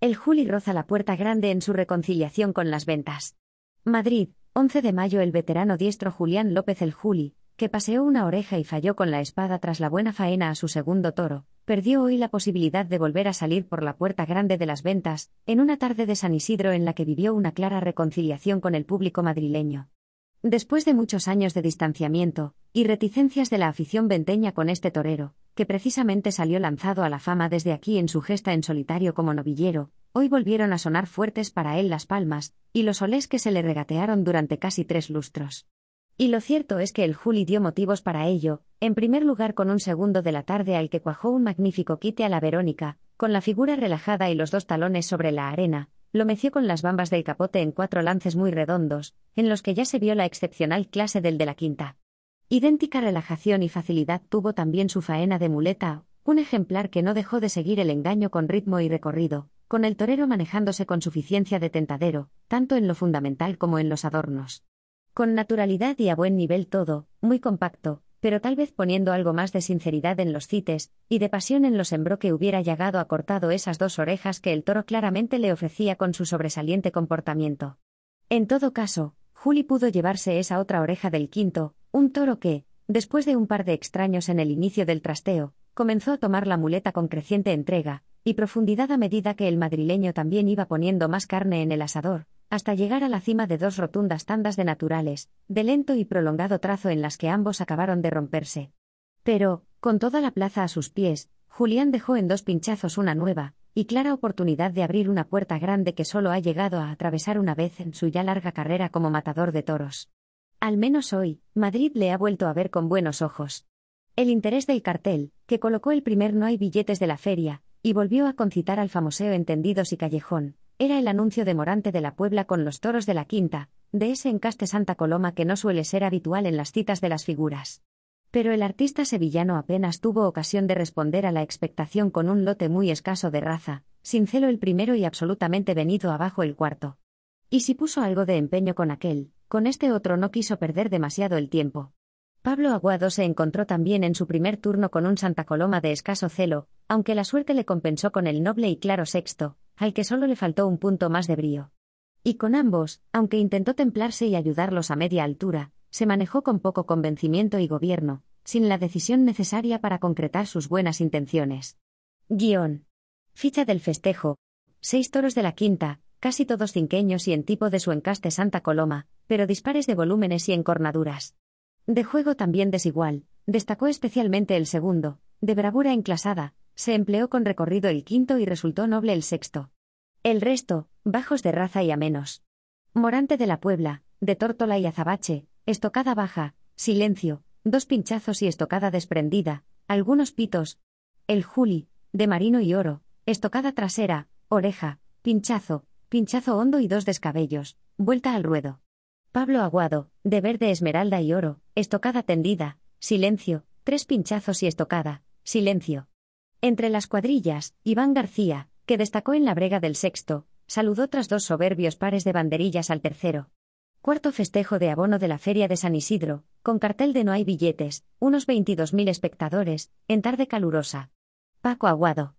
El Juli roza la puerta grande en su reconciliación con las ventas. Madrid, 11 de mayo El veterano diestro Julián López el Juli, que paseó una oreja y falló con la espada tras la buena faena a su segundo toro, perdió hoy la posibilidad de volver a salir por la puerta grande de las ventas, en una tarde de San Isidro en la que vivió una clara reconciliación con el público madrileño. Después de muchos años de distanciamiento, y reticencias de la afición venteña con este torero, que precisamente salió lanzado a la fama desde aquí en su gesta en solitario como novillero, hoy volvieron a sonar fuertes para él las palmas, y los olés que se le regatearon durante casi tres lustros. Y lo cierto es que el Juli dio motivos para ello, en primer lugar con un segundo de la tarde al que cuajó un magnífico quite a la Verónica, con la figura relajada y los dos talones sobre la arena, lo meció con las bambas del capote en cuatro lances muy redondos, en los que ya se vio la excepcional clase del de la quinta. Idéntica relajación y facilidad tuvo también su faena de muleta, un ejemplar que no dejó de seguir el engaño con ritmo y recorrido, con el torero manejándose con suficiencia de tentadero, tanto en lo fundamental como en los adornos. Con naturalidad y a buen nivel todo, muy compacto, pero tal vez poniendo algo más de sinceridad en los cites, y de pasión en los embro que hubiera llegado a cortado esas dos orejas que el toro claramente le ofrecía con su sobresaliente comportamiento. En todo caso, Juli pudo llevarse esa otra oreja del quinto, un toro que, después de un par de extraños en el inicio del trasteo, comenzó a tomar la muleta con creciente entrega y profundidad a medida que el madrileño también iba poniendo más carne en el asador, hasta llegar a la cima de dos rotundas tandas de naturales, de lento y prolongado trazo en las que ambos acabaron de romperse. Pero, con toda la plaza a sus pies, Julián dejó en dos pinchazos una nueva, y clara oportunidad de abrir una puerta grande que solo ha llegado a atravesar una vez en su ya larga carrera como matador de toros. Al menos hoy, Madrid le ha vuelto a ver con buenos ojos. El interés del cartel, que colocó el primer no hay billetes de la feria, y volvió a concitar al famoseo Entendidos y Callejón, era el anuncio de Morante de la Puebla con los toros de la quinta, de ese encaste Santa Coloma que no suele ser habitual en las citas de las figuras. Pero el artista sevillano apenas tuvo ocasión de responder a la expectación con un lote muy escaso de raza, sin celo el primero y absolutamente venido abajo el cuarto. Y si puso algo de empeño con aquel, con este otro no quiso perder demasiado el tiempo. Pablo Aguado se encontró también en su primer turno con un Santa Coloma de escaso celo, aunque la suerte le compensó con el noble y claro sexto, al que solo le faltó un punto más de brío. Y con ambos, aunque intentó templarse y ayudarlos a media altura, se manejó con poco convencimiento y gobierno, sin la decisión necesaria para concretar sus buenas intenciones. Guión. Ficha del festejo. Seis toros de la quinta, casi todos cinqueños y en tipo de su encaste Santa Coloma, pero dispares de volúmenes y encornaduras. De juego también desigual, destacó especialmente el segundo, de bravura enclasada, se empleó con recorrido el quinto y resultó noble el sexto. El resto, bajos de raza y a menos. Morante de la Puebla, de tórtola y azabache, estocada baja, silencio, dos pinchazos y estocada desprendida, algunos pitos. El Juli, de marino y oro, estocada trasera, oreja, pinchazo, pinchazo hondo y dos descabellos, vuelta al ruedo. Pablo Aguado, de verde esmeralda y oro, estocada tendida, silencio, tres pinchazos y estocada, silencio. Entre las cuadrillas, Iván García, que destacó en la brega del sexto, saludó tras dos soberbios pares de banderillas al tercero. Cuarto festejo de abono de la Feria de San Isidro, con cartel de no hay billetes, unos 22.000 espectadores, en tarde calurosa. Paco Aguado.